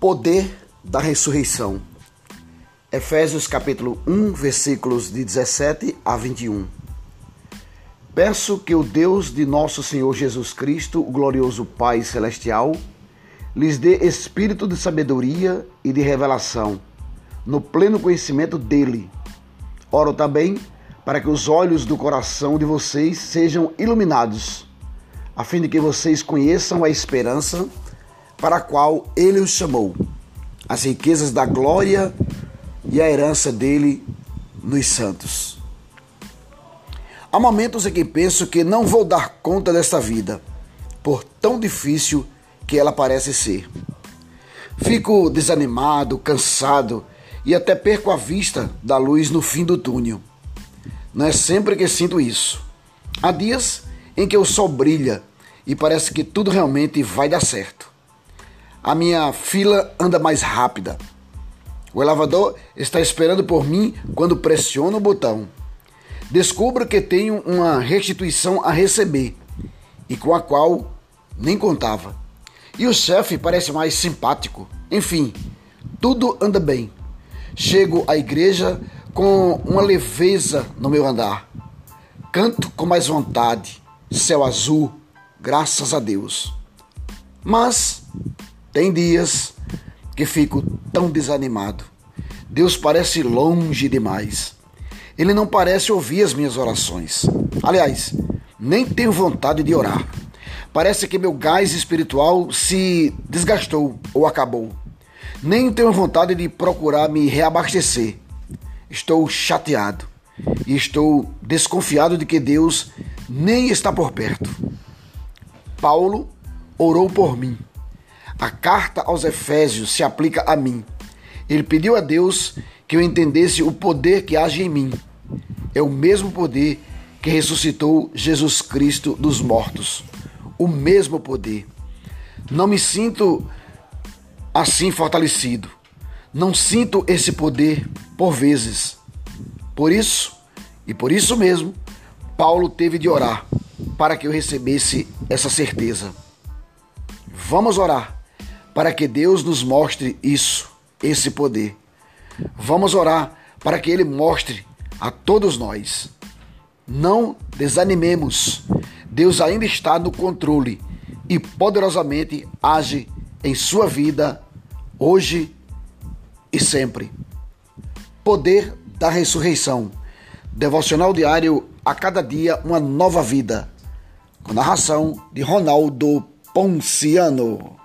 Poder da ressurreição. Efésios capítulo 1, versículos de 17 a 21. Peço que o Deus de nosso Senhor Jesus Cristo, o glorioso Pai celestial, lhes dê espírito de sabedoria e de revelação, no pleno conhecimento dele. Oro também para que os olhos do coração de vocês sejam iluminados, a fim de que vocês conheçam a esperança para a qual ele os chamou, as riquezas da glória e a herança dele nos santos. Há momentos em que penso que não vou dar conta desta vida, por tão difícil que ela parece ser. Fico desanimado, cansado e até perco a vista da luz no fim do túnel. Não é sempre que sinto isso. Há dias em que o sol brilha e parece que tudo realmente vai dar certo a minha fila anda mais rápida. O elevador está esperando por mim quando pressiono o botão. Descubro que tenho uma restituição a receber e com a qual nem contava. E o chefe parece mais simpático. Enfim, tudo anda bem. Chego à igreja com uma leveza no meu andar. Canto com mais vontade. Céu azul, graças a Deus. Mas tem dias que fico tão desanimado. Deus parece longe demais. Ele não parece ouvir as minhas orações. Aliás, nem tenho vontade de orar. Parece que meu gás espiritual se desgastou ou acabou. Nem tenho vontade de procurar me reabastecer. Estou chateado e estou desconfiado de que Deus nem está por perto. Paulo orou por mim a carta aos Efésios se aplica a mim. Ele pediu a Deus que eu entendesse o poder que age em mim. É o mesmo poder que ressuscitou Jesus Cristo dos mortos. O mesmo poder. Não me sinto assim fortalecido. Não sinto esse poder por vezes. Por isso, e por isso mesmo, Paulo teve de orar para que eu recebesse essa certeza. Vamos orar para que Deus nos mostre isso, esse poder. Vamos orar para que Ele mostre a todos nós. Não desanimemos. Deus ainda está no controle e poderosamente age em sua vida hoje e sempre. Poder da ressurreição. Devocional diário a cada dia uma nova vida. Com narração de Ronaldo Ponciano.